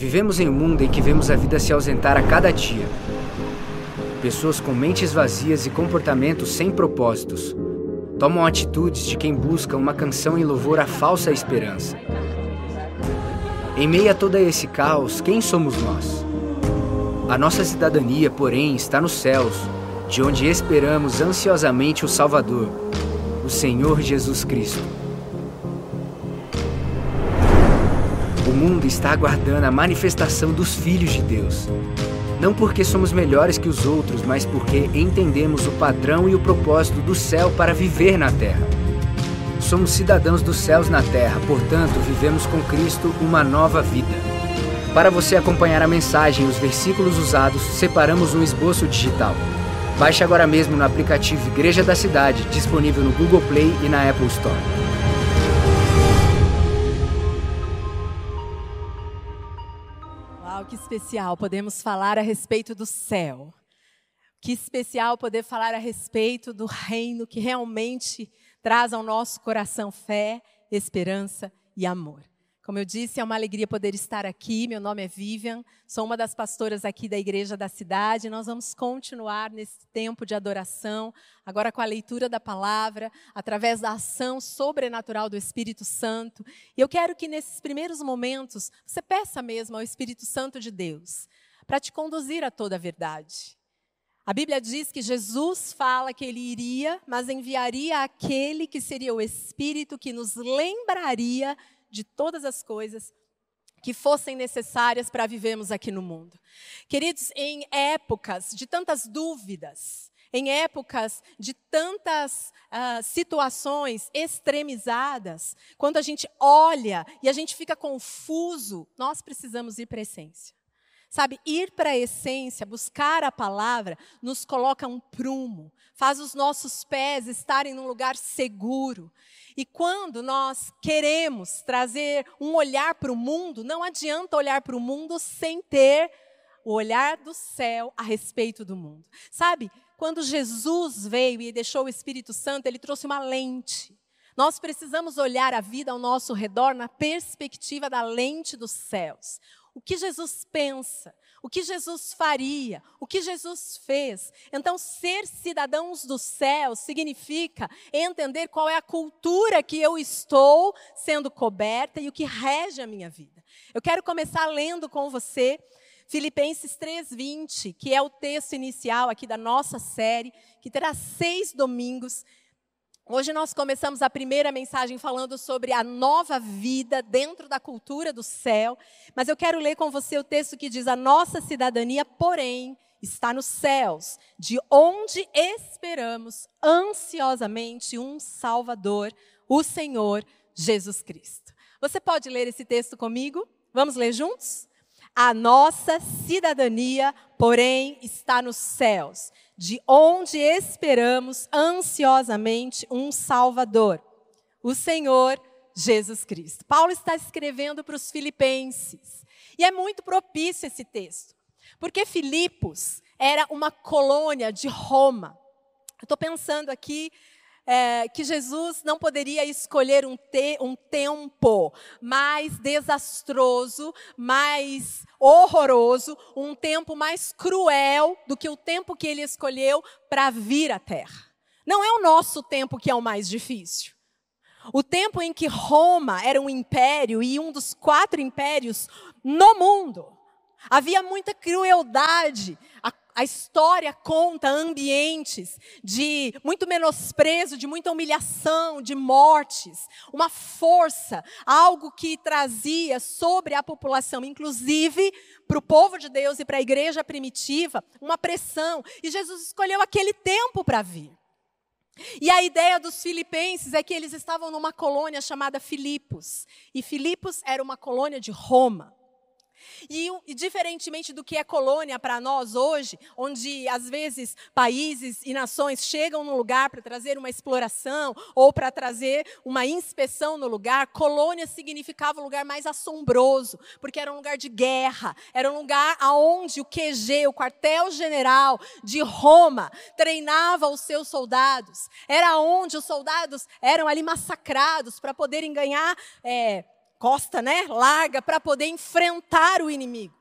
Vivemos em um mundo em que vemos a vida se ausentar a cada dia. Pessoas com mentes vazias e comportamentos sem propósitos tomam atitudes de quem busca uma canção em louvor à falsa esperança. Em meio a todo esse caos, quem somos nós? A nossa cidadania, porém, está nos céus, de onde esperamos ansiosamente o Salvador, o Senhor Jesus Cristo. Mundo está aguardando a manifestação dos filhos de Deus. Não porque somos melhores que os outros, mas porque entendemos o padrão e o propósito do céu para viver na terra. Somos cidadãos dos céus na terra, portanto, vivemos com Cristo uma nova vida. Para você acompanhar a mensagem e os versículos usados, separamos um esboço digital. Baixe agora mesmo no aplicativo Igreja da Cidade, disponível no Google Play e na Apple Store. Que especial podemos falar a respeito do céu. Que especial poder falar a respeito do reino que realmente traz ao nosso coração fé, esperança e amor. Como eu disse, é uma alegria poder estar aqui. Meu nome é Vivian, sou uma das pastoras aqui da Igreja da Cidade. Nós vamos continuar nesse tempo de adoração, agora com a leitura da palavra, através da ação sobrenatural do Espírito Santo. E eu quero que nesses primeiros momentos você peça mesmo ao Espírito Santo de Deus para te conduzir a toda a verdade. A Bíblia diz que Jesus fala que ele iria, mas enviaria aquele que seria o Espírito que nos lembraria de todas as coisas que fossem necessárias para vivermos aqui no mundo. Queridos, em épocas de tantas dúvidas, em épocas de tantas uh, situações extremizadas, quando a gente olha e a gente fica confuso, nós precisamos ir para a essência. Sabe, ir para a essência, buscar a palavra, nos coloca um prumo, faz os nossos pés estarem num lugar seguro. E quando nós queremos trazer um olhar para o mundo, não adianta olhar para o mundo sem ter o olhar do céu a respeito do mundo. Sabe, quando Jesus veio e deixou o Espírito Santo, ele trouxe uma lente. Nós precisamos olhar a vida ao nosso redor na perspectiva da lente dos céus o que Jesus pensa, o que Jesus faria, o que Jesus fez. Então, ser cidadãos do céu significa entender qual é a cultura que eu estou sendo coberta e o que rege a minha vida. Eu quero começar lendo com você Filipenses 3:20, que é o texto inicial aqui da nossa série, que terá seis domingos Hoje nós começamos a primeira mensagem falando sobre a nova vida dentro da cultura do céu, mas eu quero ler com você o texto que diz: A nossa cidadania, porém, está nos céus, de onde esperamos ansiosamente um Salvador, o Senhor Jesus Cristo. Você pode ler esse texto comigo? Vamos ler juntos? A nossa cidadania, porém, está nos céus de onde esperamos ansiosamente um Salvador, o Senhor Jesus Cristo. Paulo está escrevendo para os filipenses. E é muito propício esse texto, porque Filipos era uma colônia de Roma. Eu estou pensando aqui é, que Jesus não poderia escolher um, te, um tempo mais desastroso, mais horroroso, um tempo mais cruel do que o tempo que ele escolheu para vir à Terra. Não é o nosso tempo que é o mais difícil. O tempo em que Roma era um império e um dos quatro impérios no mundo. Havia muita crueldade, a a história conta ambientes de muito menosprezo, de muita humilhação, de mortes, uma força, algo que trazia sobre a população, inclusive para o povo de Deus e para a igreja primitiva, uma pressão. E Jesus escolheu aquele tempo para vir. E a ideia dos filipenses é que eles estavam numa colônia chamada Filipos. E Filipos era uma colônia de Roma. E, e, diferentemente do que é colônia para nós hoje, onde às vezes países e nações chegam no lugar para trazer uma exploração ou para trazer uma inspeção no lugar, colônia significava um lugar mais assombroso, porque era um lugar de guerra, era um lugar aonde o QG, o quartel-general de Roma, treinava os seus soldados, era onde os soldados eram ali massacrados para poderem ganhar. É, costa, né, larga para poder enfrentar o inimigo.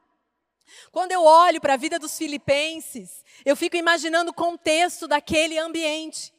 Quando eu olho para a vida dos filipenses, eu fico imaginando o contexto daquele ambiente.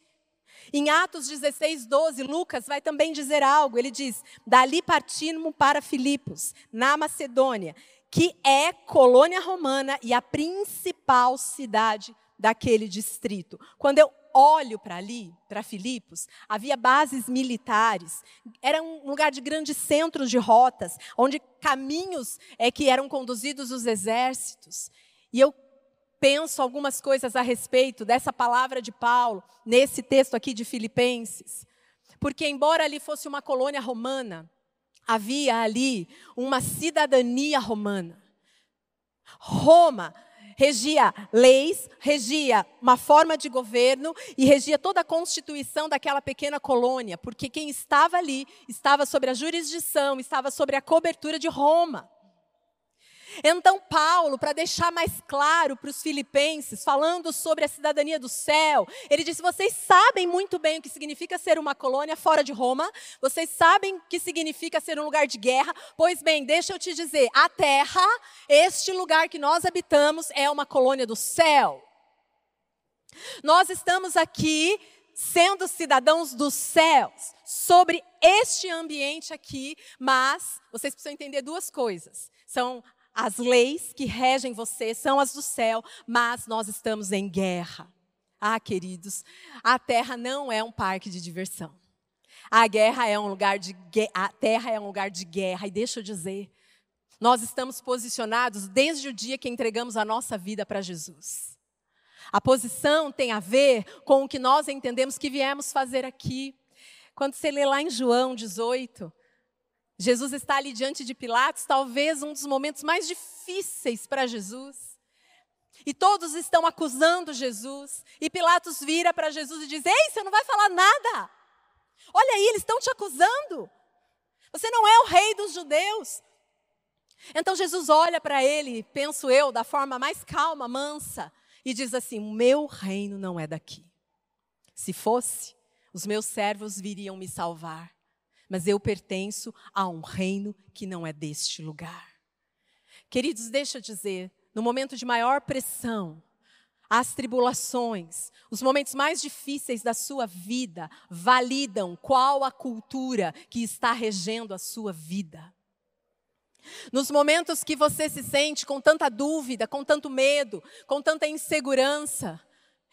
Em Atos 16, 12, Lucas vai também dizer algo. Ele diz: Dali partimos para Filipos, na Macedônia, que é colônia romana e a principal cidade daquele distrito. Quando eu olho para ali, para Filipos, havia bases militares, era um lugar de grandes centros de rotas, onde caminhos é que eram conduzidos os exércitos. E eu penso algumas coisas a respeito dessa palavra de Paulo, nesse texto aqui de Filipenses. Porque, embora ali fosse uma colônia romana, havia ali uma cidadania romana. Roma regia leis, regia uma forma de governo e regia toda a constituição daquela pequena colônia, porque quem estava ali estava sobre a jurisdição, estava sobre a cobertura de Roma. Então, Paulo, para deixar mais claro para os filipenses, falando sobre a cidadania do céu, ele disse: Vocês sabem muito bem o que significa ser uma colônia fora de Roma, vocês sabem o que significa ser um lugar de guerra. Pois bem, deixa eu te dizer: a terra, este lugar que nós habitamos, é uma colônia do céu. Nós estamos aqui sendo cidadãos dos céus, sobre este ambiente aqui, mas vocês precisam entender duas coisas. São as leis que regem você são as do céu, mas nós estamos em guerra. Ah, queridos, a terra não é um parque de diversão. A guerra é um lugar de a terra é um lugar de guerra e deixa eu dizer, nós estamos posicionados desde o dia que entregamos a nossa vida para Jesus. A posição tem a ver com o que nós entendemos que viemos fazer aqui. Quando você lê lá em João 18, Jesus está ali diante de Pilatos, talvez um dos momentos mais difíceis para Jesus. E todos estão acusando Jesus. E Pilatos vira para Jesus e diz: Ei, você não vai falar nada. Olha aí, eles estão te acusando. Você não é o rei dos judeus. Então Jesus olha para ele, penso eu, da forma mais calma, mansa, e diz assim: meu reino não é daqui. Se fosse, os meus servos viriam me salvar mas eu pertenço a um reino que não é deste lugar. Queridos, deixa eu dizer, no momento de maior pressão, as tribulações, os momentos mais difíceis da sua vida, validam qual a cultura que está regendo a sua vida. Nos momentos que você se sente com tanta dúvida, com tanto medo, com tanta insegurança,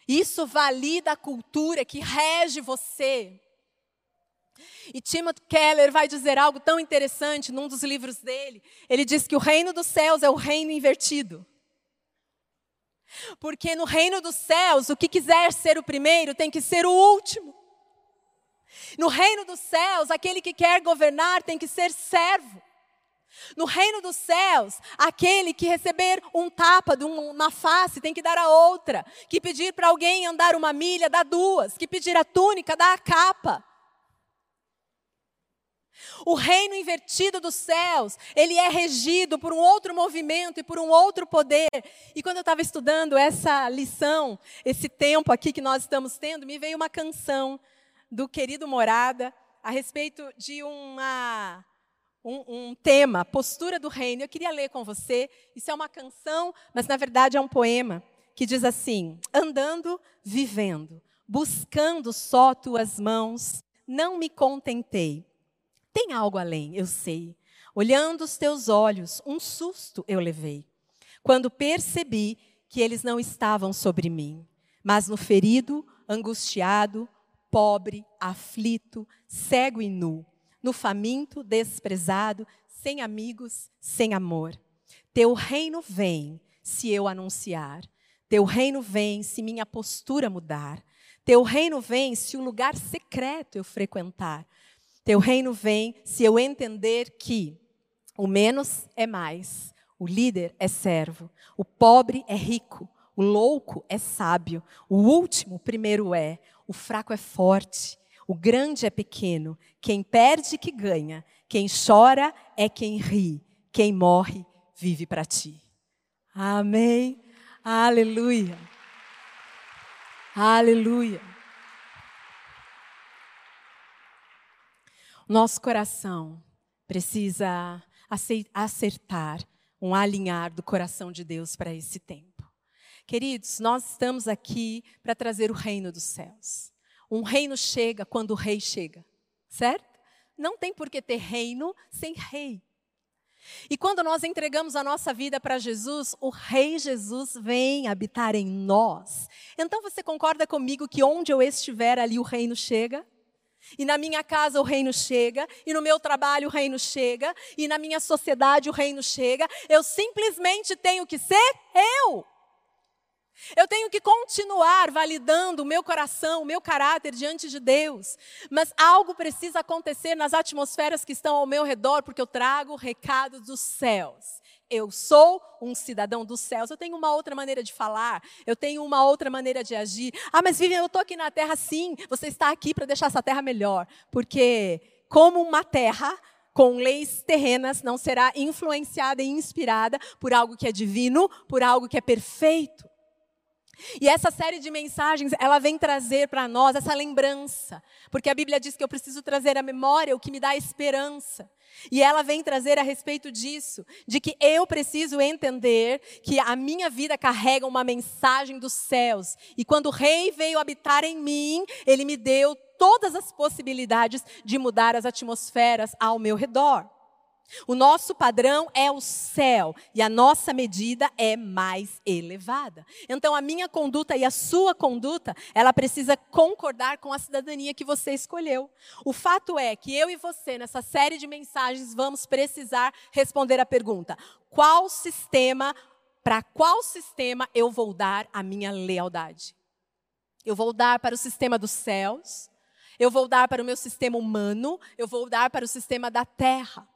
isso valida a cultura que rege você. E Timothy Keller vai dizer algo tão interessante num dos livros dele. Ele diz que o reino dos céus é o reino invertido. Porque no reino dos céus, o que quiser ser o primeiro tem que ser o último. No reino dos céus, aquele que quer governar tem que ser servo. No reino dos céus, aquele que receber um tapa de uma face tem que dar a outra. Que pedir para alguém andar uma milha, dá duas. Que pedir a túnica, dá a capa. O reino invertido dos céus, ele é regido por um outro movimento e por um outro poder. E quando eu estava estudando essa lição, esse tempo aqui que nós estamos tendo, me veio uma canção do querido Morada a respeito de uma, um, um tema, postura do reino. Eu queria ler com você. Isso é uma canção, mas na verdade é um poema que diz assim: Andando, vivendo, buscando só tuas mãos, não me contentei tem algo além, eu sei. Olhando os teus olhos, um susto eu levei, quando percebi que eles não estavam sobre mim, mas no ferido, angustiado, pobre, aflito, cego e nu, no faminto, desprezado, sem amigos, sem amor. Teu reino vem se eu anunciar. Teu reino vem se minha postura mudar. Teu reino vem se o lugar secreto eu frequentar. Teu reino vem se eu entender que o menos é mais, o líder é servo, o pobre é rico, o louco é sábio, o último primeiro é, o fraco é forte, o grande é pequeno, quem perde que ganha, quem chora é quem ri, quem morre vive para ti. Amém. Aleluia. Aleluia. Nosso coração precisa acertar um alinhar do coração de Deus para esse tempo. Queridos, nós estamos aqui para trazer o reino dos céus. Um reino chega quando o rei chega, certo? Não tem por que ter reino sem rei. E quando nós entregamos a nossa vida para Jesus, o Rei Jesus vem habitar em nós. Então você concorda comigo que onde eu estiver, ali o reino chega? E na minha casa o reino chega, e no meu trabalho o reino chega, e na minha sociedade o reino chega. Eu simplesmente tenho que ser eu. Eu tenho que continuar validando o meu coração, o meu caráter diante de Deus. Mas algo precisa acontecer nas atmosferas que estão ao meu redor, porque eu trago o recado dos céus. Eu sou um cidadão dos céus. Eu tenho uma outra maneira de falar, eu tenho uma outra maneira de agir. Ah, mas Vivian, eu estou aqui na terra sim. Você está aqui para deixar essa terra melhor. Porque, como uma terra, com leis terrenas, não será influenciada e inspirada por algo que é divino, por algo que é perfeito. E essa série de mensagens, ela vem trazer para nós essa lembrança, porque a Bíblia diz que eu preciso trazer à memória o que me dá esperança. E ela vem trazer a respeito disso, de que eu preciso entender que a minha vida carrega uma mensagem dos céus. E quando o rei veio habitar em mim, ele me deu todas as possibilidades de mudar as atmosferas ao meu redor. O nosso padrão é o céu e a nossa medida é mais elevada. Então a minha conduta e a sua conduta, ela precisa concordar com a cidadania que você escolheu. O fato é que eu e você nessa série de mensagens vamos precisar responder a pergunta: qual sistema para qual sistema eu vou dar a minha lealdade? Eu vou dar para o sistema dos céus? Eu vou dar para o meu sistema humano? Eu vou dar para o sistema da terra?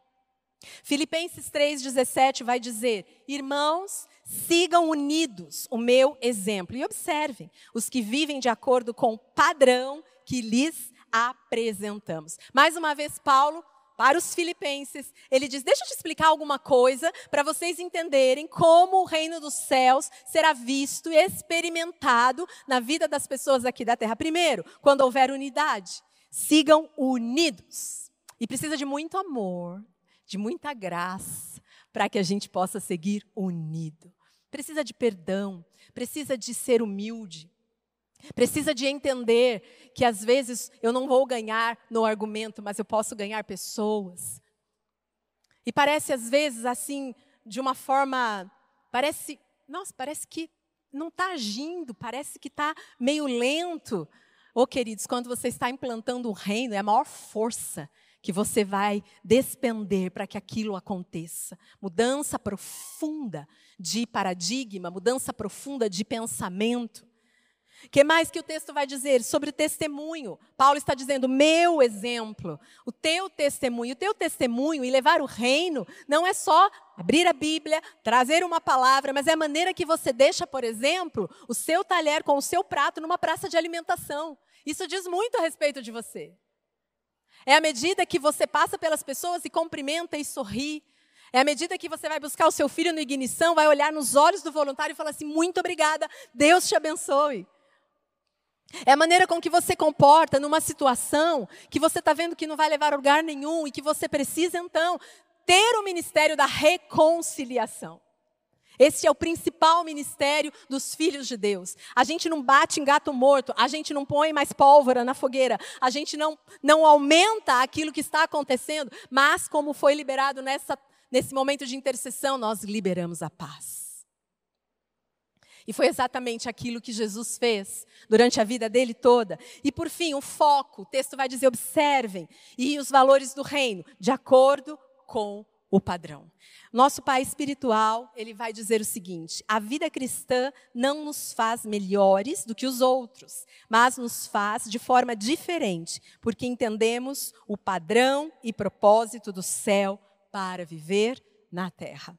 Filipenses 3,17 vai dizer: Irmãos, sigam unidos o meu exemplo. E observem os que vivem de acordo com o padrão que lhes apresentamos. Mais uma vez, Paulo, para os filipenses, ele diz: Deixa eu te explicar alguma coisa para vocês entenderem como o reino dos céus será visto e experimentado na vida das pessoas aqui da terra. Primeiro, quando houver unidade, sigam unidos. E precisa de muito amor, de muita graça, para que a gente possa seguir unido. Precisa de perdão, precisa de ser humilde, precisa de entender que às vezes eu não vou ganhar no argumento, mas eu posso ganhar pessoas. E parece às vezes assim, de uma forma, parece, nossa, parece que não está agindo, parece que está meio lento. Ô oh, queridos, quando você está implantando um reino, é a maior força que você vai despender para que aquilo aconteça. Mudança profunda de paradigma, mudança profunda de pensamento. O que mais que o texto vai dizer? Sobre testemunho. Paulo está dizendo, meu exemplo, o teu testemunho. O teu testemunho e levar o reino não é só abrir a Bíblia, trazer uma palavra, mas é a maneira que você deixa, por exemplo, o seu talher com o seu prato numa praça de alimentação. Isso diz muito a respeito de você. É a medida que você passa pelas pessoas e cumprimenta e sorri. É a medida que você vai buscar o seu filho no ignição, vai olhar nos olhos do voluntário e falar assim: muito obrigada, Deus te abençoe. É a maneira com que você comporta numa situação que você está vendo que não vai levar a lugar nenhum e que você precisa, então, ter o ministério da reconciliação. Esse é o principal ministério dos filhos de Deus. A gente não bate em gato morto, a gente não põe mais pólvora na fogueira, a gente não, não aumenta aquilo que está acontecendo, mas como foi liberado nessa, nesse momento de intercessão, nós liberamos a paz. E foi exatamente aquilo que Jesus fez durante a vida dele toda. E por fim, o foco, o texto vai dizer: observem, e os valores do reino, de acordo com o padrão. Nosso pai espiritual, ele vai dizer o seguinte: a vida cristã não nos faz melhores do que os outros, mas nos faz de forma diferente, porque entendemos o padrão e propósito do céu para viver na terra.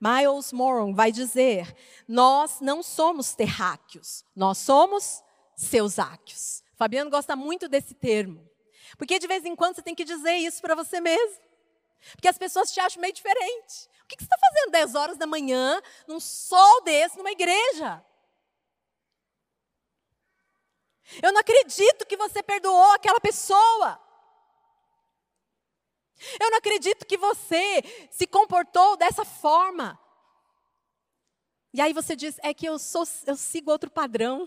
Miles Moron vai dizer: nós não somos terráqueos, nós somos seus áquios. Fabiano gosta muito desse termo, porque de vez em quando você tem que dizer isso para você mesmo. Porque as pessoas te acham meio diferente. O que você está fazendo 10 horas da manhã, num sol desse, numa igreja? Eu não acredito que você perdoou aquela pessoa. Eu não acredito que você se comportou dessa forma. E aí você diz: é que eu, sou, eu sigo outro padrão.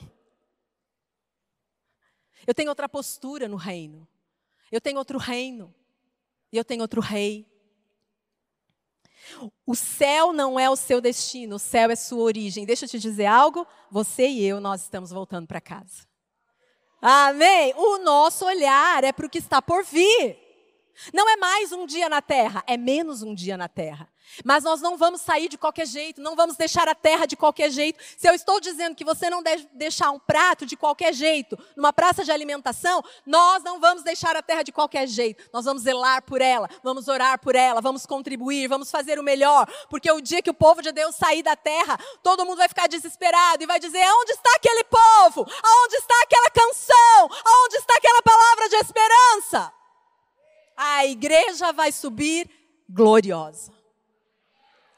Eu tenho outra postura no reino. Eu tenho outro reino. E eu tenho outro rei. O céu não é o seu destino, o céu é sua origem. Deixa eu te dizer algo: você e eu, nós estamos voltando para casa. Amém? O nosso olhar é para o que está por vir. Não é mais um dia na terra, é menos um dia na terra. Mas nós não vamos sair de qualquer jeito, não vamos deixar a terra de qualquer jeito. Se eu estou dizendo que você não deve deixar um prato de qualquer jeito numa praça de alimentação, nós não vamos deixar a terra de qualquer jeito. Nós vamos zelar por ela, vamos orar por ela, vamos contribuir, vamos fazer o melhor. Porque o dia que o povo de Deus sair da terra, todo mundo vai ficar desesperado e vai dizer: onde está aquele povo? Aonde está aquela canção? Aonde está aquela palavra de esperança? A igreja vai subir gloriosa.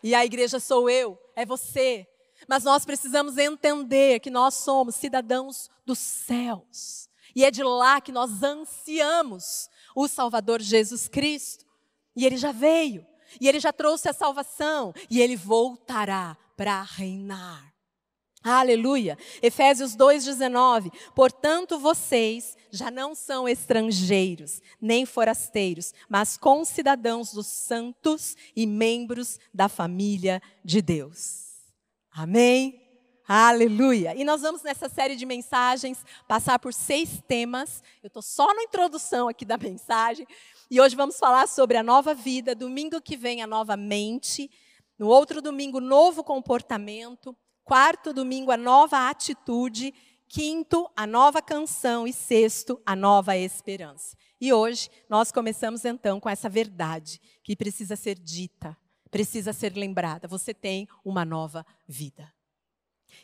E a igreja sou eu, é você. Mas nós precisamos entender que nós somos cidadãos dos céus. E é de lá que nós ansiamos o Salvador Jesus Cristo. E ele já veio. E ele já trouxe a salvação. E ele voltará para reinar. Aleluia. Efésios 2,19. Portanto, vocês já não são estrangeiros, nem forasteiros, mas concidadãos dos santos e membros da família de Deus. Amém? Aleluia! E nós vamos nessa série de mensagens passar por seis temas. Eu estou só na introdução aqui da mensagem. E hoje vamos falar sobre a nova vida. Domingo que vem, a nova mente. No outro domingo, novo comportamento. Quarto domingo, a nova atitude. Quinto, a nova canção. E sexto, a nova esperança. E hoje nós começamos então com essa verdade que precisa ser dita, precisa ser lembrada. Você tem uma nova vida.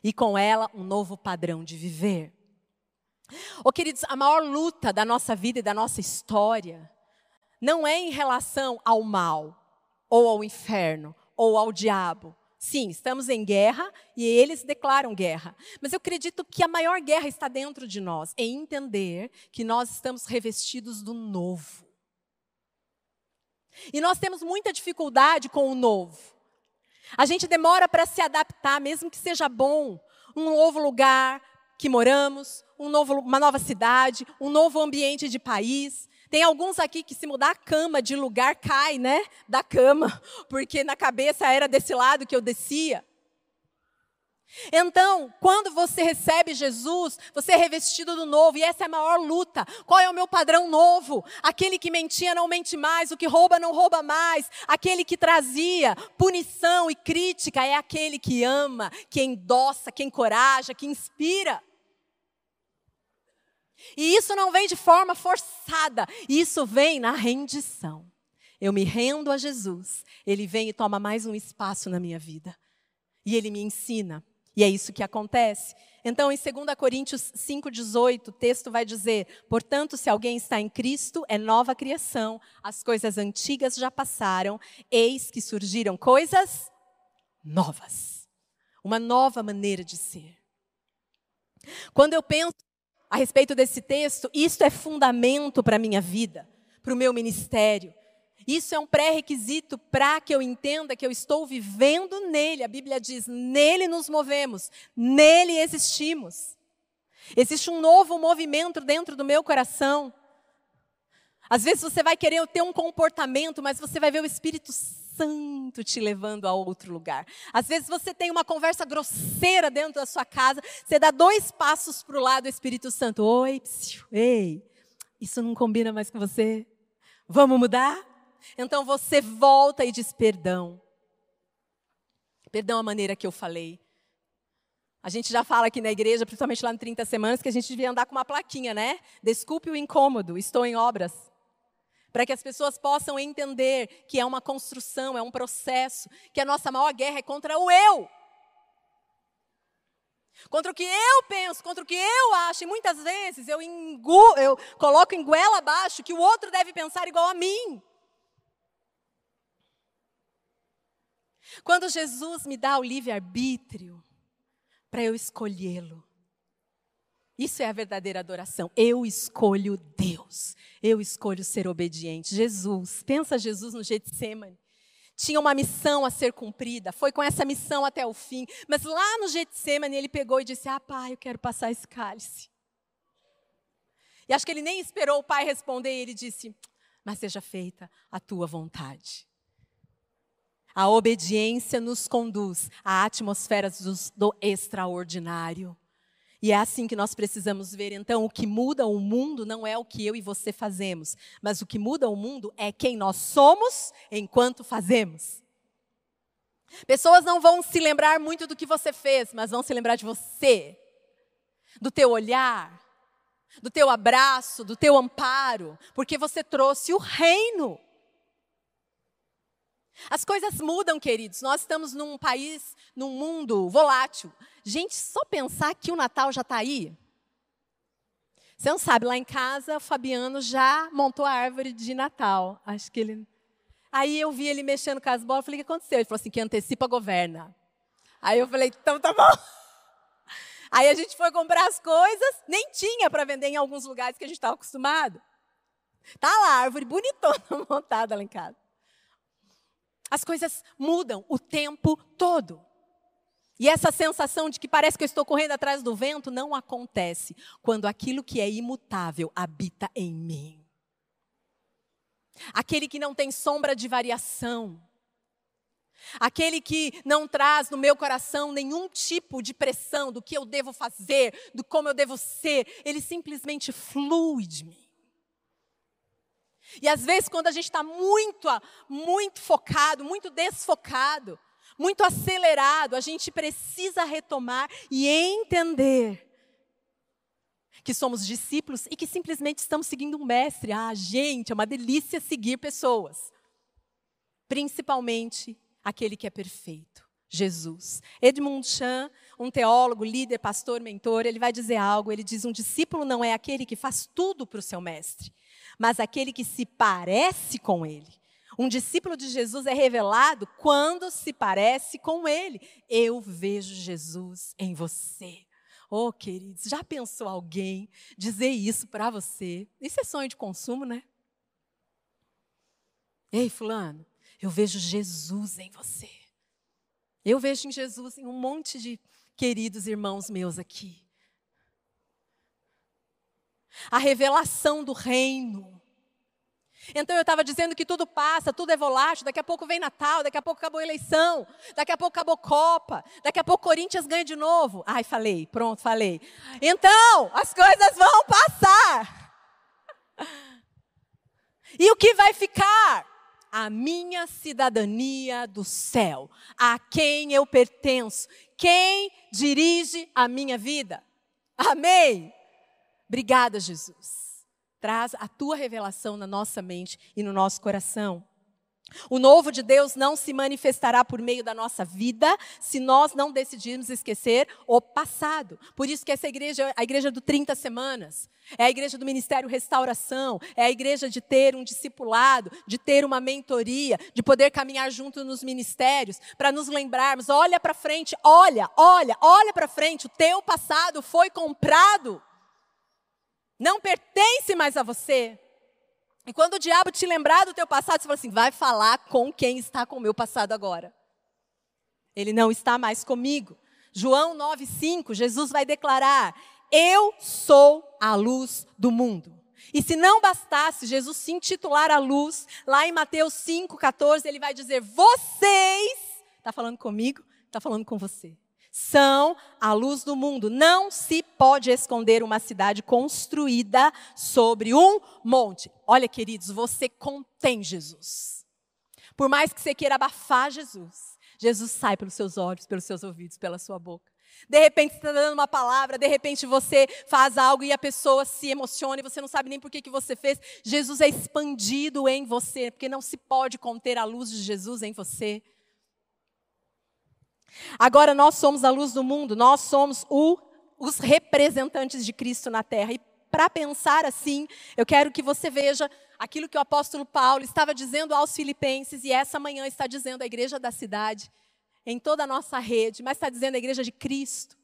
E com ela, um novo padrão de viver. Oh, queridos, a maior luta da nossa vida e da nossa história não é em relação ao mal, ou ao inferno, ou ao diabo, Sim, estamos em guerra e eles declaram guerra. Mas eu acredito que a maior guerra está dentro de nós, em entender que nós estamos revestidos do novo. E nós temos muita dificuldade com o novo. A gente demora para se adaptar, mesmo que seja bom, um novo lugar que moramos, um novo, uma nova cidade, um novo ambiente de país. Tem alguns aqui que se mudar a cama de lugar cai, né? Da cama, porque na cabeça era desse lado que eu descia. Então, quando você recebe Jesus, você é revestido do novo, e essa é a maior luta. Qual é o meu padrão novo? Aquele que mentia não mente mais, o que rouba não rouba mais, aquele que trazia punição e crítica é aquele que ama, que endossa, que encoraja, que inspira. E isso não vem de forma forçada, isso vem na rendição. Eu me rendo a Jesus, ele vem e toma mais um espaço na minha vida. E ele me ensina, e é isso que acontece. Então, em 2 Coríntios 5,18, o texto vai dizer: Portanto, se alguém está em Cristo, é nova criação, as coisas antigas já passaram, eis que surgiram coisas novas. Uma nova maneira de ser. Quando eu penso a respeito desse texto, isto é fundamento para a minha vida, para o meu ministério. Isso é um pré-requisito para que eu entenda que eu estou vivendo nele. A Bíblia diz: nele nos movemos, nele existimos. Existe um novo movimento dentro do meu coração. Às vezes você vai querer ter um comportamento, mas você vai ver o Espírito Santo te levando a outro lugar. Às vezes você tem uma conversa grosseira dentro da sua casa, você dá dois passos para o lado do Espírito Santo. Oi, psiu, ei, isso não combina mais com você? Vamos mudar? Então você volta e diz perdão. Perdão a maneira que eu falei. A gente já fala aqui na igreja, principalmente lá no 30 Semanas, que a gente devia andar com uma plaquinha, né? Desculpe o incômodo, estou em obras para que as pessoas possam entender que é uma construção, é um processo, que a nossa maior guerra é contra o eu. Contra o que eu penso, contra o que eu acho, e muitas vezes eu, engu, eu coloco em goela abaixo que o outro deve pensar igual a mim. Quando Jesus me dá o livre-arbítrio para eu escolhê-lo, Isso é a verdadeira adoração. Eu escolho Deus. Eu escolho ser obediente. Jesus, pensa Jesus no Getsemane. Tinha uma missão a ser cumprida, foi com essa missão até o fim. Mas lá no Getsemane ele pegou e disse: Ah, pai, eu quero passar esse cálice. E acho que ele nem esperou o pai responder, e ele disse: Mas seja feita a tua vontade. A obediência nos conduz a atmosferas do, do extraordinário. E é assim que nós precisamos ver. Então, o que muda o mundo não é o que eu e você fazemos, mas o que muda o mundo é quem nós somos enquanto fazemos. Pessoas não vão se lembrar muito do que você fez, mas vão se lembrar de você, do teu olhar, do teu abraço, do teu amparo, porque você trouxe o reino. As coisas mudam, queridos. Nós estamos num país, num mundo volátil. Gente, só pensar que o Natal já está aí. Você não sabe, lá em casa, o Fabiano já montou a árvore de Natal. Acho que ele. Aí eu vi ele mexendo com as bolas, falei: o que aconteceu? Ele falou assim: que antecipa governa. Aí eu falei: então tá bom. Aí a gente foi comprar as coisas, nem tinha para vender em alguns lugares que a gente estava acostumado. Tá lá, a árvore bonitona montada lá em casa. As coisas mudam o tempo todo. E essa sensação de que parece que eu estou correndo atrás do vento não acontece quando aquilo que é imutável habita em mim. Aquele que não tem sombra de variação. Aquele que não traz no meu coração nenhum tipo de pressão do que eu devo fazer, do como eu devo ser, ele simplesmente flui de mim. E às vezes, quando a gente está muito, muito focado, muito desfocado, muito acelerado, a gente precisa retomar e entender que somos discípulos e que simplesmente estamos seguindo um mestre. Ah, gente, é uma delícia seguir pessoas. Principalmente aquele que é perfeito, Jesus. Edmund Chan, um teólogo, líder, pastor, mentor, ele vai dizer algo. Ele diz: um discípulo não é aquele que faz tudo para o seu mestre, mas aquele que se parece com ele. Um discípulo de Jesus é revelado quando se parece com ele. Eu vejo Jesus em você. Oh, queridos, já pensou alguém dizer isso para você? Isso é sonho de consumo, né? Ei, Fulano, eu vejo Jesus em você. Eu vejo em Jesus em um monte de queridos irmãos meus aqui. A revelação do reino então eu estava dizendo que tudo passa, tudo é volátil, daqui a pouco vem Natal, daqui a pouco acabou a eleição, daqui a pouco acabou Copa, daqui a pouco Corinthians ganha de novo. Ai, falei, pronto, falei. Então, as coisas vão passar. E o que vai ficar? A minha cidadania do céu, a quem eu pertenço, quem dirige a minha vida. Amém? Obrigada, Jesus. Traz a tua revelação na nossa mente e no nosso coração. O novo de Deus não se manifestará por meio da nossa vida se nós não decidirmos esquecer o passado. Por isso que essa igreja é a igreja do 30 semanas. É a igreja do ministério restauração, é a igreja de ter um discipulado, de ter uma mentoria, de poder caminhar junto nos ministérios, para nos lembrarmos, olha para frente, olha, olha, olha para frente, o teu passado foi comprado não pertence mais a você. E quando o diabo te lembrar do teu passado, você fala assim: vai falar com quem está com o meu passado agora. Ele não está mais comigo. João 9,5, Jesus vai declarar: Eu sou a luz do mundo. E se não bastasse Jesus se intitular a luz, lá em Mateus 5,14, ele vai dizer: Vocês, está falando comigo? Está falando com você são a luz do mundo. Não se pode esconder uma cidade construída sobre um monte. Olha, queridos, você contém Jesus. Por mais que você queira abafar Jesus, Jesus sai pelos seus olhos, pelos seus ouvidos, pela sua boca. De repente você está dando uma palavra, de repente você faz algo e a pessoa se emociona e você não sabe nem por que, que você fez. Jesus é expandido em você, porque não se pode conter a luz de Jesus em você. Agora nós somos a luz do mundo, nós somos o, os representantes de Cristo na terra. E para pensar assim, eu quero que você veja aquilo que o apóstolo Paulo estava dizendo aos filipenses e essa manhã está dizendo à igreja da cidade, em toda a nossa rede, mas está dizendo à igreja de Cristo.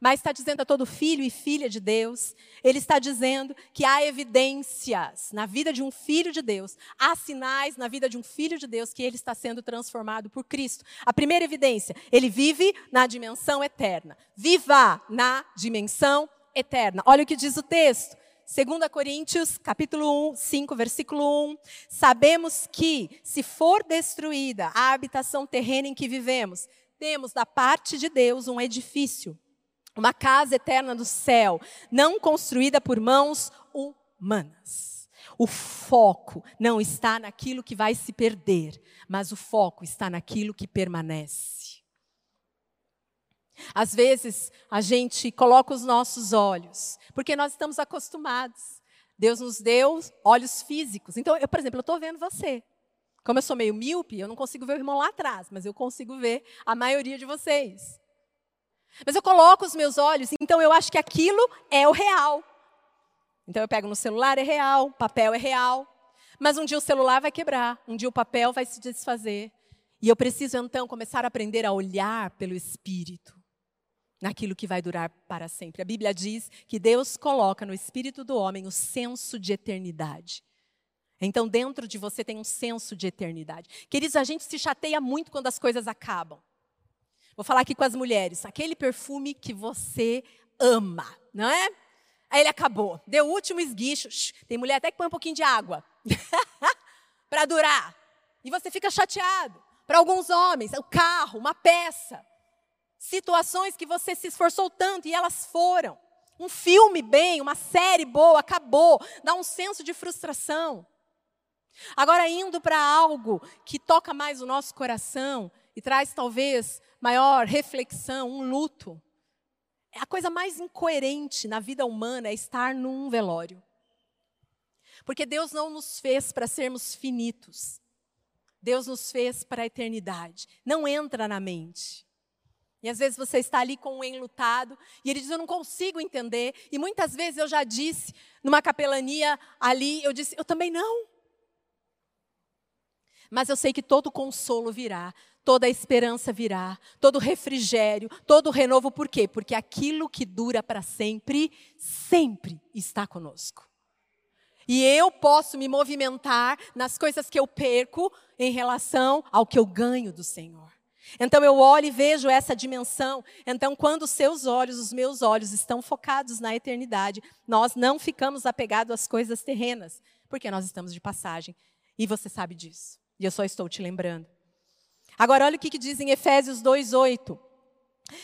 Mas está dizendo a todo filho e filha de Deus, ele está dizendo que há evidências na vida de um filho de Deus, há sinais na vida de um filho de Deus que ele está sendo transformado por Cristo. A primeira evidência, ele vive na dimensão eterna. Viva na dimensão eterna. Olha o que diz o texto. 2 Coríntios, capítulo 1, 5, versículo 1. Sabemos que, se for destruída a habitação terrena em que vivemos, temos da parte de Deus um edifício uma casa eterna do céu, não construída por mãos humanas. O foco não está naquilo que vai se perder, mas o foco está naquilo que permanece. Às vezes, a gente coloca os nossos olhos, porque nós estamos acostumados. Deus nos deu olhos físicos. Então, eu, por exemplo, eu estou vendo você. Como eu sou meio míope, eu não consigo ver o irmão lá atrás, mas eu consigo ver a maioria de vocês. Mas eu coloco os meus olhos, então eu acho que aquilo é o real. Então eu pego no celular, é real, papel é real. Mas um dia o celular vai quebrar, um dia o papel vai se desfazer. E eu preciso então começar a aprender a olhar pelo espírito, naquilo que vai durar para sempre. A Bíblia diz que Deus coloca no espírito do homem o senso de eternidade. Então dentro de você tem um senso de eternidade. Queridos, a gente se chateia muito quando as coisas acabam. Vou falar aqui com as mulheres. Aquele perfume que você ama, não é? Aí ele acabou. Deu o último esguicho. Tem mulher até que põe um pouquinho de água para durar. E você fica chateado. Para alguns homens, o carro, uma peça. Situações que você se esforçou tanto e elas foram. Um filme bem, uma série boa, acabou. Dá um senso de frustração. Agora, indo para algo que toca mais o nosso coração e traz talvez maior reflexão, um luto. A coisa mais incoerente na vida humana é estar num velório. Porque Deus não nos fez para sermos finitos. Deus nos fez para a eternidade. Não entra na mente. E às vezes você está ali com um enlutado e ele diz: Eu não consigo entender. E muitas vezes eu já disse, numa capelania ali, eu disse: Eu também não. Mas eu sei que todo consolo virá, toda esperança virá, todo refrigério, todo renovo, por quê? Porque aquilo que dura para sempre, sempre está conosco. E eu posso me movimentar nas coisas que eu perco em relação ao que eu ganho do Senhor. Então eu olho e vejo essa dimensão. Então, quando os seus olhos, os meus olhos estão focados na eternidade, nós não ficamos apegados às coisas terrenas, porque nós estamos de passagem. E você sabe disso. E eu só estou te lembrando. Agora, olha o que, diz em Efésios 2,8.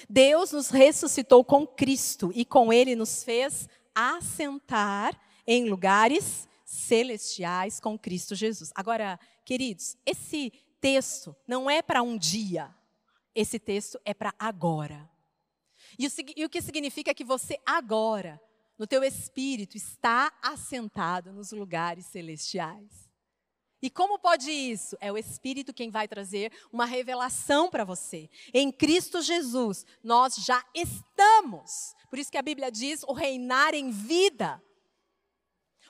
Deus nos ressuscitou com Cristo e com Ele nos fez assentar em lugares celestiais com Cristo Jesus. Agora, queridos, esse texto não é para um dia, esse texto é para agora. E o, e o que significa que você agora, no teu espírito, está assentado nos lugares celestiais. E como pode isso? É o Espírito quem vai trazer uma revelação para você. Em Cristo Jesus, nós já estamos. Por isso que a Bíblia diz o reinar em vida.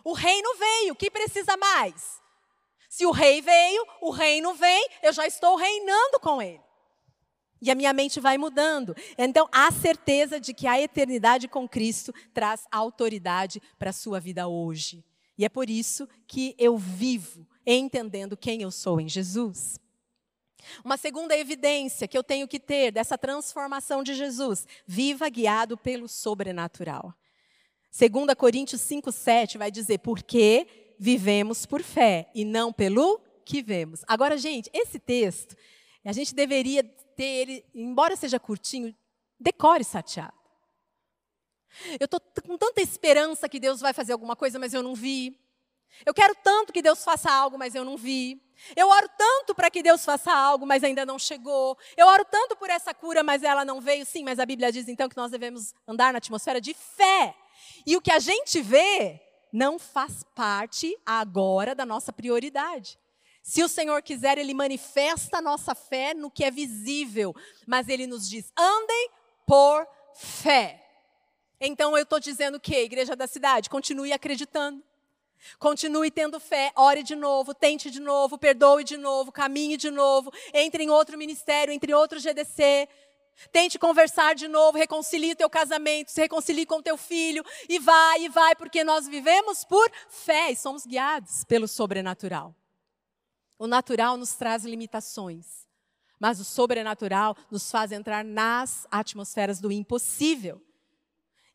O reino veio, o que precisa mais? Se o rei veio, o reino vem, eu já estou reinando com ele. E a minha mente vai mudando. Então, a certeza de que a eternidade com Cristo traz autoridade para a sua vida hoje. E é por isso que eu vivo entendendo quem eu sou em Jesus. Uma segunda evidência que eu tenho que ter dessa transformação de Jesus, viva guiado pelo sobrenatural. 2 Coríntios 5,7 vai dizer, porque vivemos por fé e não pelo que vemos. Agora, gente, esse texto, a gente deveria ter ele, embora seja curtinho, decore sateado. Eu estou com tanta esperança que Deus vai fazer alguma coisa, mas eu não vi. Eu quero tanto que Deus faça algo, mas eu não vi. Eu oro tanto para que Deus faça algo, mas ainda não chegou. Eu oro tanto por essa cura, mas ela não veio. Sim, mas a Bíblia diz então que nós devemos andar na atmosfera de fé. E o que a gente vê não faz parte agora da nossa prioridade. Se o Senhor quiser, Ele manifesta a nossa fé no que é visível, mas Ele nos diz: andem por fé. Então eu estou dizendo que, igreja da cidade, continue acreditando. Continue tendo fé, ore de novo, tente de novo, perdoe de novo, caminhe de novo, entre em outro ministério, entre em outro GDC. Tente conversar de novo, reconcilie o teu casamento, se reconcilie com teu filho e vai e vai, porque nós vivemos por fé e somos guiados pelo sobrenatural. O natural nos traz limitações, mas o sobrenatural nos faz entrar nas atmosferas do impossível.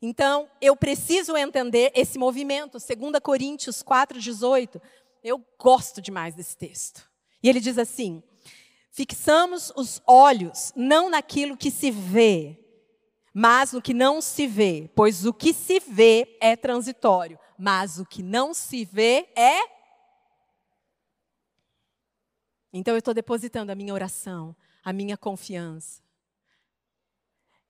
Então, eu preciso entender esse movimento. 2 Coríntios 4,18. Eu gosto demais desse texto. E ele diz assim: Fixamos os olhos não naquilo que se vê, mas no que não se vê, pois o que se vê é transitório, mas o que não se vê é. Então eu estou depositando a minha oração, a minha confiança.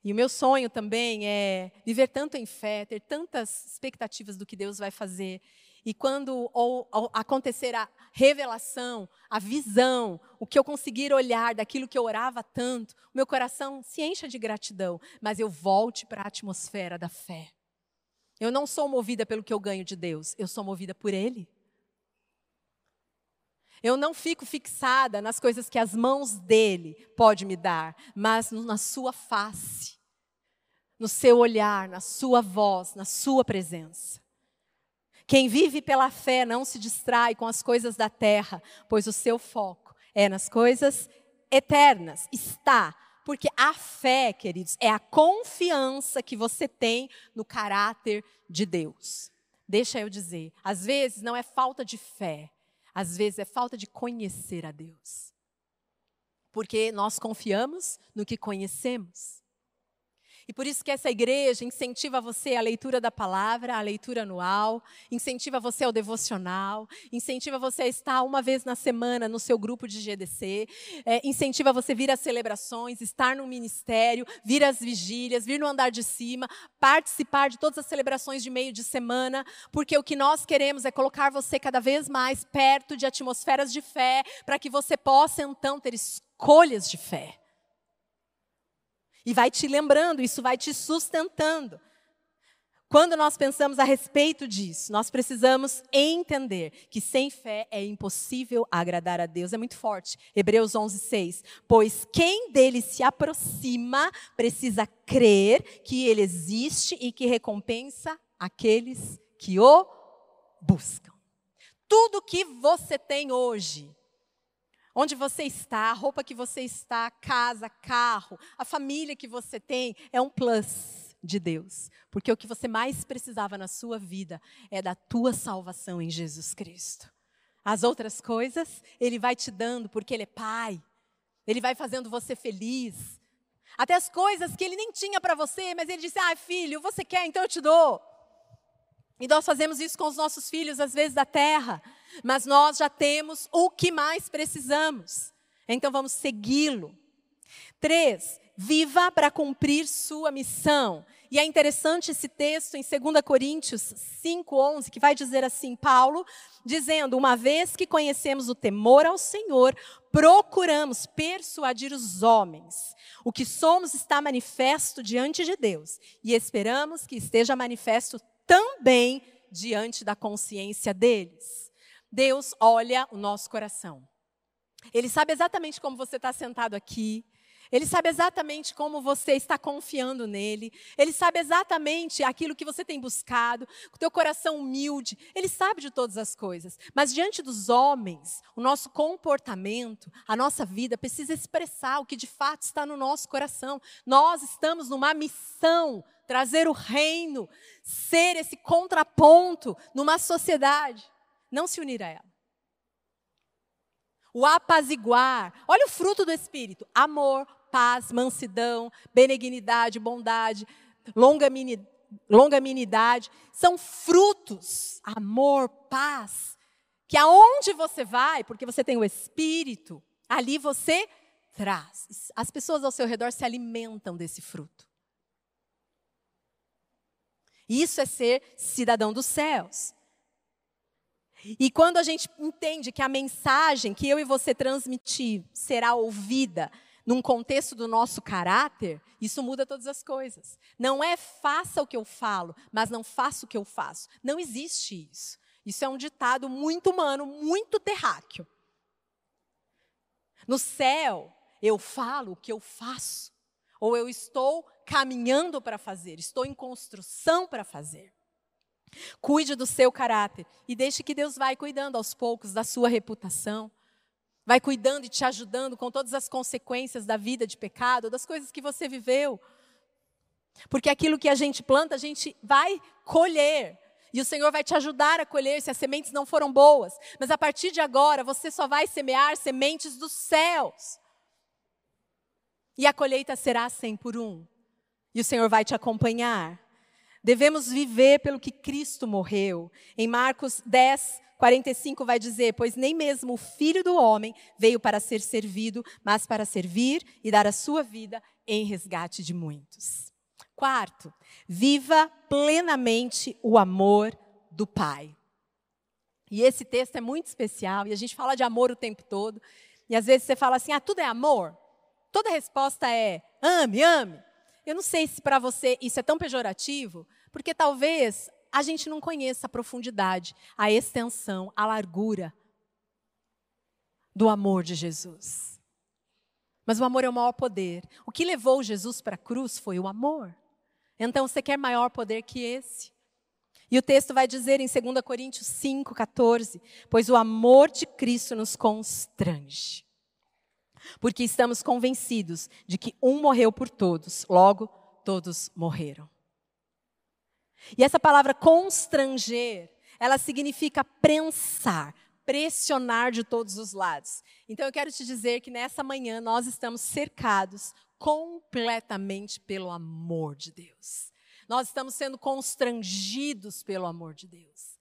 E o meu sonho também é viver tanto em fé, ter tantas expectativas do que Deus vai fazer, e quando ou, ou acontecer a revelação, a visão, o que eu conseguir olhar daquilo que eu orava tanto, meu coração se encha de gratidão, mas eu volte para a atmosfera da fé. Eu não sou movida pelo que eu ganho de Deus, eu sou movida por Ele. Eu não fico fixada nas coisas que as mãos dele pode me dar, mas na sua face, no seu olhar, na sua voz, na sua presença. Quem vive pela fé não se distrai com as coisas da terra, pois o seu foco é nas coisas eternas. Está. Porque a fé, queridos, é a confiança que você tem no caráter de Deus. Deixa eu dizer, às vezes não é falta de fé, às vezes é falta de conhecer a Deus. Porque nós confiamos no que conhecemos. E por isso que essa igreja incentiva você a leitura da palavra, a leitura anual, incentiva você ao devocional, incentiva você a estar uma vez na semana no seu grupo de GDC, é, incentiva você vir às celebrações, estar no ministério, vir às vigílias, vir no andar de cima, participar de todas as celebrações de meio de semana, porque o que nós queremos é colocar você cada vez mais perto de atmosferas de fé, para que você possa então ter escolhas de fé. E vai te lembrando, isso vai te sustentando. Quando nós pensamos a respeito disso, nós precisamos entender que sem fé é impossível agradar a Deus. É muito forte. Hebreus 11, 6. Pois quem dele se aproxima precisa crer que ele existe e que recompensa aqueles que o buscam. Tudo que você tem hoje, Onde você está, a roupa que você está, casa, carro, a família que você tem, é um plus de Deus. Porque o que você mais precisava na sua vida é da tua salvação em Jesus Cristo. As outras coisas, Ele vai te dando porque Ele é Pai. Ele vai fazendo você feliz. Até as coisas que Ele nem tinha para você, mas Ele disse: Ah, filho, você quer, então eu te dou. E nós fazemos isso com os nossos filhos, às vezes da terra, mas nós já temos o que mais precisamos. Então vamos segui-lo. Três, viva para cumprir sua missão. E é interessante esse texto em 2 Coríntios 5,11, que vai dizer assim: Paulo, dizendo, uma vez que conhecemos o temor ao Senhor, procuramos persuadir os homens. O que somos está manifesto diante de Deus, e esperamos que esteja manifesto também diante da consciência deles. Deus olha o nosso coração. Ele sabe exatamente como você está sentado aqui. Ele sabe exatamente como você está confiando nele. Ele sabe exatamente aquilo que você tem buscado, o teu coração humilde. Ele sabe de todas as coisas. Mas diante dos homens, o nosso comportamento, a nossa vida precisa expressar o que de fato está no nosso coração. Nós estamos numa missão trazer o reino, ser esse contraponto numa sociedade, não se unir a ela. O apaziguar, olha o fruto do Espírito: amor, paz, mansidão, benignidade, bondade, longanimidade, são frutos, amor, paz, que aonde você vai, porque você tem o Espírito, ali você traz. As pessoas ao seu redor se alimentam desse fruto. Isso é ser cidadão dos céus. E quando a gente entende que a mensagem que eu e você transmitir será ouvida num contexto do nosso caráter, isso muda todas as coisas. Não é faça o que eu falo, mas não faça o que eu faço. Não existe isso. Isso é um ditado muito humano, muito terráqueo. No céu, eu falo o que eu faço. Ou eu estou caminhando para fazer, estou em construção para fazer. Cuide do seu caráter e deixe que Deus vai cuidando aos poucos da sua reputação. Vai cuidando e te ajudando com todas as consequências da vida de pecado, das coisas que você viveu. Porque aquilo que a gente planta, a gente vai colher. E o Senhor vai te ajudar a colher se as sementes não foram boas. Mas a partir de agora, você só vai semear sementes dos céus. E a colheita será cem por um. E o Senhor vai te acompanhar. Devemos viver pelo que Cristo morreu. Em Marcos 10, 45 vai dizer: Pois nem mesmo o filho do homem veio para ser servido, mas para servir e dar a sua vida em resgate de muitos. Quarto, viva plenamente o amor do Pai. E esse texto é muito especial, e a gente fala de amor o tempo todo. E às vezes você fala assim: ah, tudo é amor? Toda resposta é ame, ame. Eu não sei se para você isso é tão pejorativo, porque talvez a gente não conheça a profundidade, a extensão, a largura do amor de Jesus. Mas o amor é o maior poder. O que levou Jesus para a cruz foi o amor. Então você quer maior poder que esse? E o texto vai dizer em 2 Coríntios 5, 14: Pois o amor de Cristo nos constrange. Porque estamos convencidos de que um morreu por todos, logo todos morreram. E essa palavra constranger, ela significa prensar, pressionar de todos os lados. Então eu quero te dizer que nessa manhã nós estamos cercados completamente pelo amor de Deus. Nós estamos sendo constrangidos pelo amor de Deus.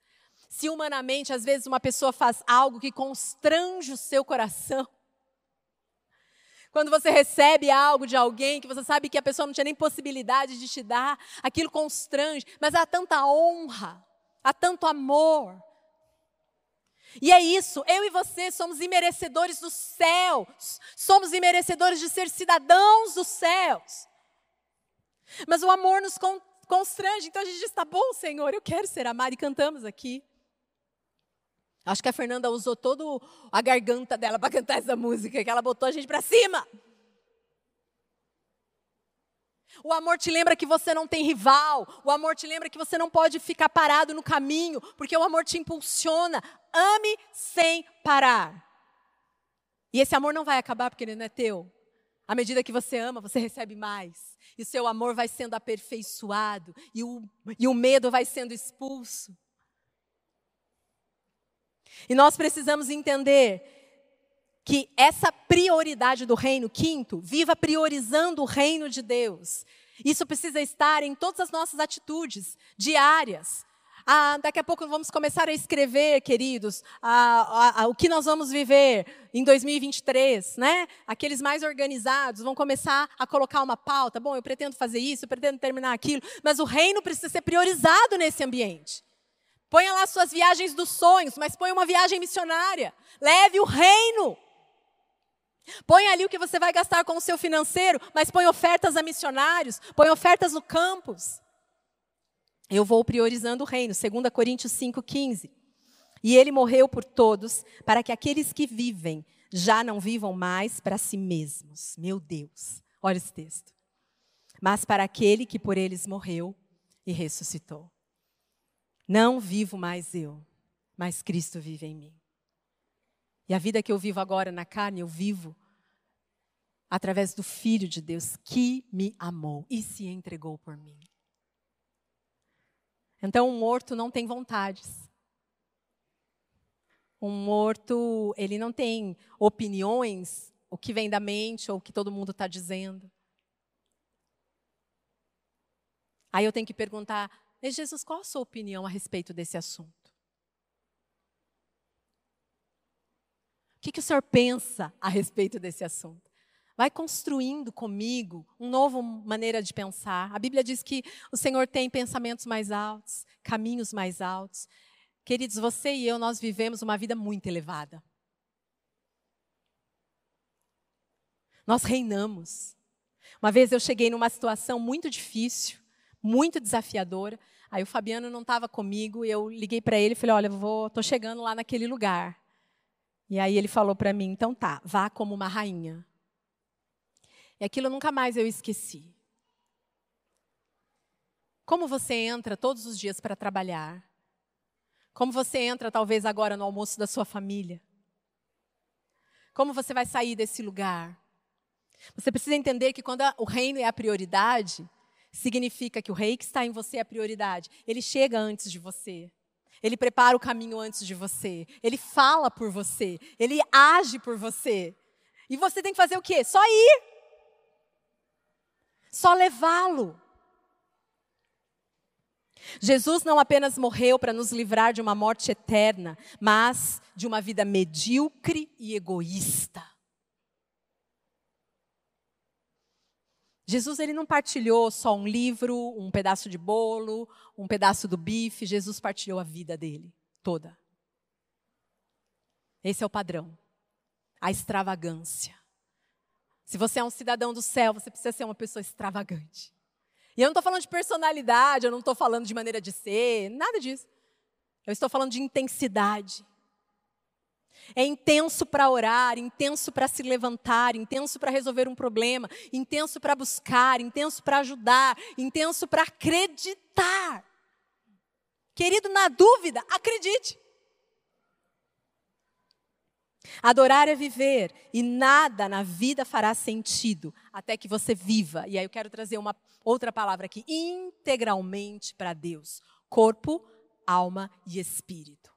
Se humanamente, às vezes, uma pessoa faz algo que constrange o seu coração, quando você recebe algo de alguém que você sabe que a pessoa não tinha nem possibilidade de te dar, aquilo constrange, mas há tanta honra, há tanto amor. E é isso, eu e você somos imerecedores dos céus, somos imerecedores de ser cidadãos dos céus. Mas o amor nos constrange, então a gente diz: tá bom, Senhor, eu quero ser amado, e cantamos aqui. Acho que a Fernanda usou toda a garganta dela para cantar essa música, que ela botou a gente para cima. O amor te lembra que você não tem rival. O amor te lembra que você não pode ficar parado no caminho, porque o amor te impulsiona. Ame sem parar. E esse amor não vai acabar porque ele não é teu. À medida que você ama, você recebe mais. E o seu amor vai sendo aperfeiçoado. E o, e o medo vai sendo expulso. E nós precisamos entender que essa prioridade do reino, quinto, viva priorizando o reino de Deus. Isso precisa estar em todas as nossas atitudes diárias. Ah, daqui a pouco vamos começar a escrever, queridos, o que nós vamos viver em 2023, né? Aqueles mais organizados vão começar a colocar uma pauta. Bom, eu pretendo fazer isso, eu pretendo terminar aquilo, mas o reino precisa ser priorizado nesse ambiente. Ponha lá suas viagens dos sonhos, mas ponha uma viagem missionária. Leve o reino. Põe ali o que você vai gastar com o seu financeiro, mas põe ofertas a missionários, põe ofertas no campus. Eu vou priorizando o reino, 2 Coríntios 5,15. E ele morreu por todos, para que aqueles que vivem já não vivam mais para si mesmos. Meu Deus, olha esse texto. Mas para aquele que por eles morreu e ressuscitou. Não vivo mais eu, mas Cristo vive em mim. E a vida que eu vivo agora na carne, eu vivo através do Filho de Deus que me amou e se entregou por mim. Então, um morto não tem vontades. Um morto, ele não tem opiniões, o que vem da mente ou o que todo mundo está dizendo. Aí eu tenho que perguntar, Jesus, qual a sua opinião a respeito desse assunto? O que, que o senhor pensa a respeito desse assunto? Vai construindo comigo uma nova maneira de pensar. A Bíblia diz que o Senhor tem pensamentos mais altos, caminhos mais altos. Queridos, você e eu, nós vivemos uma vida muito elevada. Nós reinamos. Uma vez eu cheguei numa situação muito difícil, muito desafiadora. Aí o Fabiano não estava comigo, eu liguei para ele e falei: "Olha, vou, tô chegando lá naquele lugar". E aí ele falou para mim: então tá, vá como uma rainha. E aquilo nunca mais eu esqueci. Como você entra todos os dias para trabalhar? Como você entra, talvez, agora no almoço da sua família? Como você vai sair desse lugar? Você precisa entender que quando o reino é a prioridade, significa que o rei que está em você é a prioridade. Ele chega antes de você. Ele prepara o caminho antes de você. Ele fala por você. Ele age por você. E você tem que fazer o quê? Só ir. Só levá-lo. Jesus não apenas morreu para nos livrar de uma morte eterna, mas de uma vida medíocre e egoísta. Jesus ele não partilhou só um livro, um pedaço de bolo, um pedaço do bife, Jesus partilhou a vida dele toda. Esse é o padrão. A extravagância. Se você é um cidadão do céu, você precisa ser uma pessoa extravagante. E eu não estou falando de personalidade, eu não estou falando de maneira de ser, nada disso. Eu estou falando de intensidade. É intenso para orar, intenso para se levantar, intenso para resolver um problema, intenso para buscar, intenso para ajudar, intenso para acreditar. Querido, na dúvida, acredite. Adorar é viver e nada na vida fará sentido até que você viva. E aí eu quero trazer uma outra palavra aqui, integralmente para Deus: corpo, alma e espírito.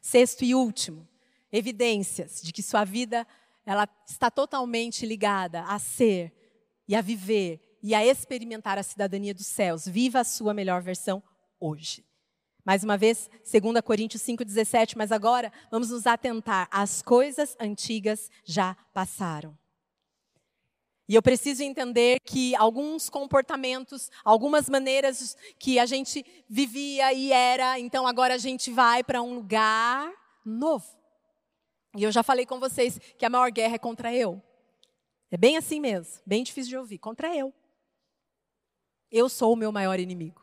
Sexto e último, evidências de que sua vida ela está totalmente ligada a ser e a viver e a experimentar a cidadania dos céus. Viva a sua melhor versão hoje. Mais uma vez, 2 Coríntios 5,17, mas agora vamos nos atentar. As coisas antigas já passaram. E eu preciso entender que alguns comportamentos, algumas maneiras que a gente vivia e era, então agora a gente vai para um lugar novo. E eu já falei com vocês que a maior guerra é contra eu. É bem assim mesmo, bem difícil de ouvir. Contra eu. Eu sou o meu maior inimigo.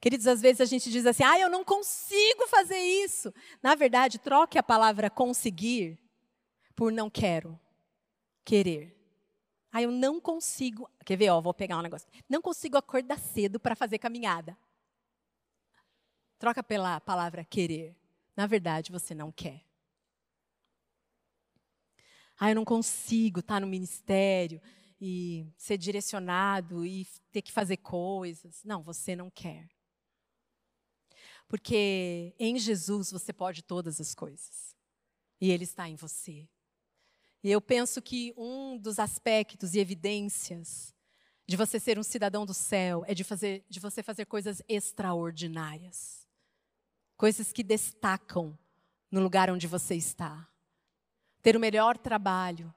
Queridos, às vezes a gente diz assim: ah, eu não consigo fazer isso. Na verdade, troque a palavra conseguir por não quero, querer. Ah, eu não consigo. Quer ver? Ó, vou pegar um negócio. Não consigo acordar cedo para fazer caminhada. Troca pela palavra querer. Na verdade, você não quer. Ah, eu não consigo estar no ministério e ser direcionado e ter que fazer coisas. Não, você não quer. Porque em Jesus você pode todas as coisas. E Ele está em você. E eu penso que um dos aspectos e evidências de você ser um cidadão do céu é de, fazer, de você fazer coisas extraordinárias. Coisas que destacam no lugar onde você está. Ter o melhor trabalho,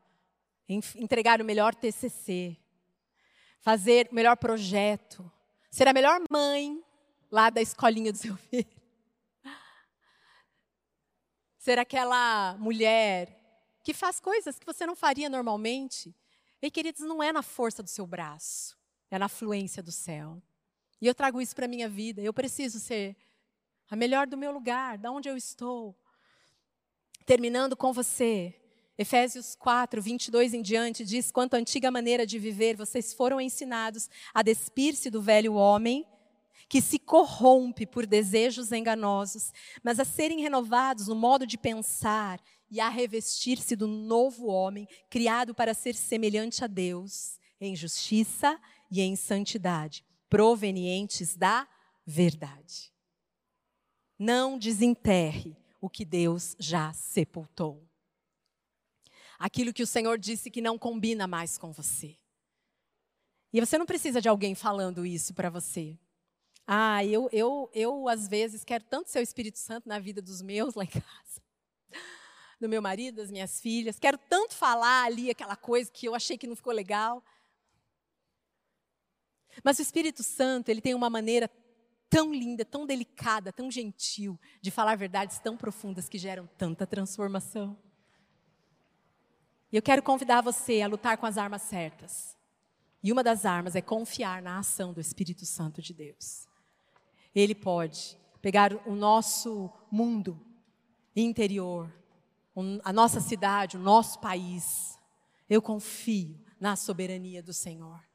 entregar o melhor TCC, fazer o melhor projeto, ser a melhor mãe, lá da escolinha do seu filho. Ser aquela mulher que faz coisas que você não faria normalmente. E, queridos, não é na força do seu braço, é na fluência do céu. E eu trago isso para a minha vida. Eu preciso ser a melhor do meu lugar, da onde eu estou. Terminando com você, Efésios 4, 22 em diante, diz: Quanto à antiga maneira de viver, vocês foram ensinados a despir-se do velho homem que se corrompe por desejos enganosos, mas a serem renovados no modo de pensar e a revestir-se do novo homem, criado para ser semelhante a Deus, em justiça e em santidade, provenientes da verdade. Não desenterre o que Deus já sepultou. Aquilo que o Senhor disse que não combina mais com você. E você não precisa de alguém falando isso para você. Ah, eu, eu, eu às vezes quero tanto ser o Espírito Santo na vida dos meus lá em casa, do meu marido, das minhas filhas. Quero tanto falar ali aquela coisa que eu achei que não ficou legal. Mas o Espírito Santo, ele tem uma maneira tão linda, tão delicada, tão gentil de falar verdades tão profundas que geram tanta transformação. E eu quero convidar você a lutar com as armas certas. E uma das armas é confiar na ação do Espírito Santo de Deus. Ele pode pegar o nosso mundo interior, a nossa cidade, o nosso país, Eu confio na soberania do Senhor.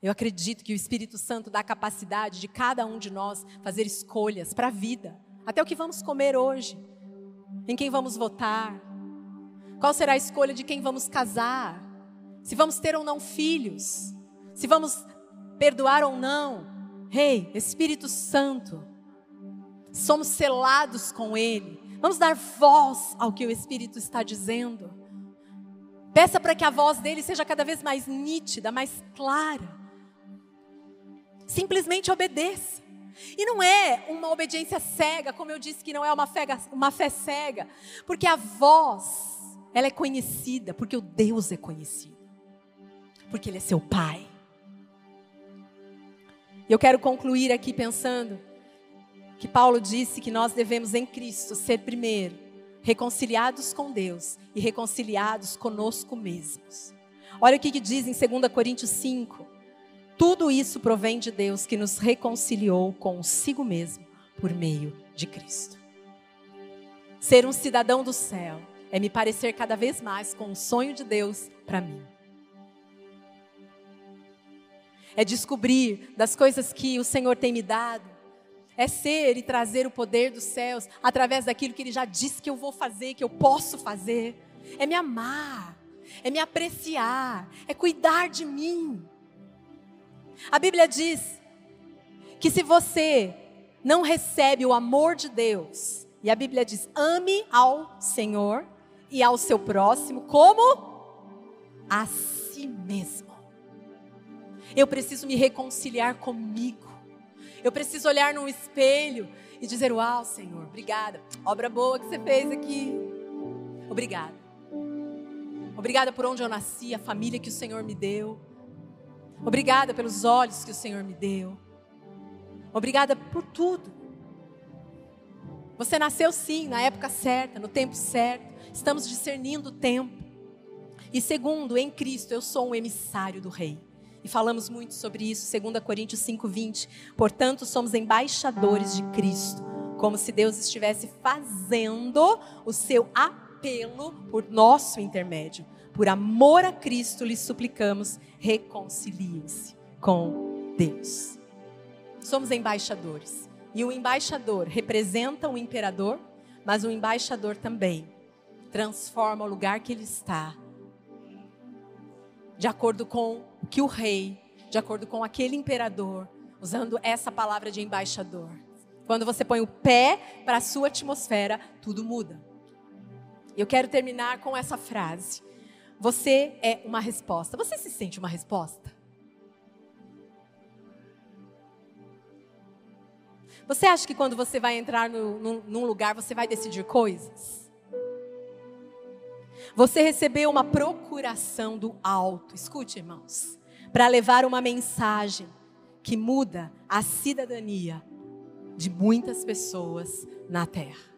Eu acredito que o Espírito Santo dá capacidade de cada um de nós fazer escolhas para a vida, até o que vamos comer hoje, em quem vamos votar, qual será a escolha de quem vamos casar, se vamos ter ou não filhos, se vamos perdoar ou não. Rei, hey, Espírito Santo, somos selados com Ele. Vamos dar voz ao que o Espírito está dizendo. Peça para que a voz dele seja cada vez mais nítida, mais clara. Simplesmente obedeça. E não é uma obediência cega, como eu disse que não é uma fé, uma fé cega, porque a voz, ela é conhecida, porque o Deus é conhecido, porque Ele é seu Pai. E eu quero concluir aqui pensando que Paulo disse que nós devemos em Cristo ser primeiro reconciliados com Deus e reconciliados conosco mesmos. Olha o que, que diz em 2 Coríntios 5. Tudo isso provém de Deus que nos reconciliou consigo mesmo por meio de Cristo. Ser um cidadão do céu é me parecer cada vez mais com o sonho de Deus para mim. É descobrir das coisas que o Senhor tem me dado é ser e trazer o poder dos céus através daquilo que Ele já disse que eu vou fazer, que eu posso fazer. É me amar, é me apreciar, é cuidar de mim. A Bíblia diz que se você não recebe o amor de Deus, e a Bíblia diz: ame ao Senhor e ao seu próximo como a si mesmo. Eu preciso me reconciliar comigo. Eu preciso olhar num espelho e dizer: Uau, Senhor, obrigada. Obra boa que você fez aqui. Obrigada. Obrigada por onde eu nasci, a família que o Senhor me deu. Obrigada pelos olhos que o Senhor me deu. Obrigada por tudo. Você nasceu sim, na época certa, no tempo certo. Estamos discernindo o tempo. E segundo, em Cristo eu sou um emissário do Rei. E falamos muito sobre isso, 2 Coríntios 5:20. Portanto, somos embaixadores de Cristo, como se Deus estivesse fazendo o seu apelo por nosso intermédio. Por amor a Cristo, lhe suplicamos, reconciliem-se com Deus. Somos embaixadores. E o embaixador representa o imperador, mas o embaixador também transforma o lugar que ele está de acordo com o que o rei, de acordo com aquele imperador, usando essa palavra de embaixador. Quando você põe o pé para a sua atmosfera, tudo muda. Eu quero terminar com essa frase. Você é uma resposta. Você se sente uma resposta? Você acha que quando você vai entrar no, no, num lugar, você vai decidir coisas? Você recebeu uma procuração do alto, escute, irmãos, para levar uma mensagem que muda a cidadania de muitas pessoas na terra.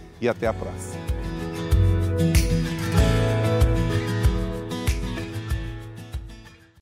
e até a próxima.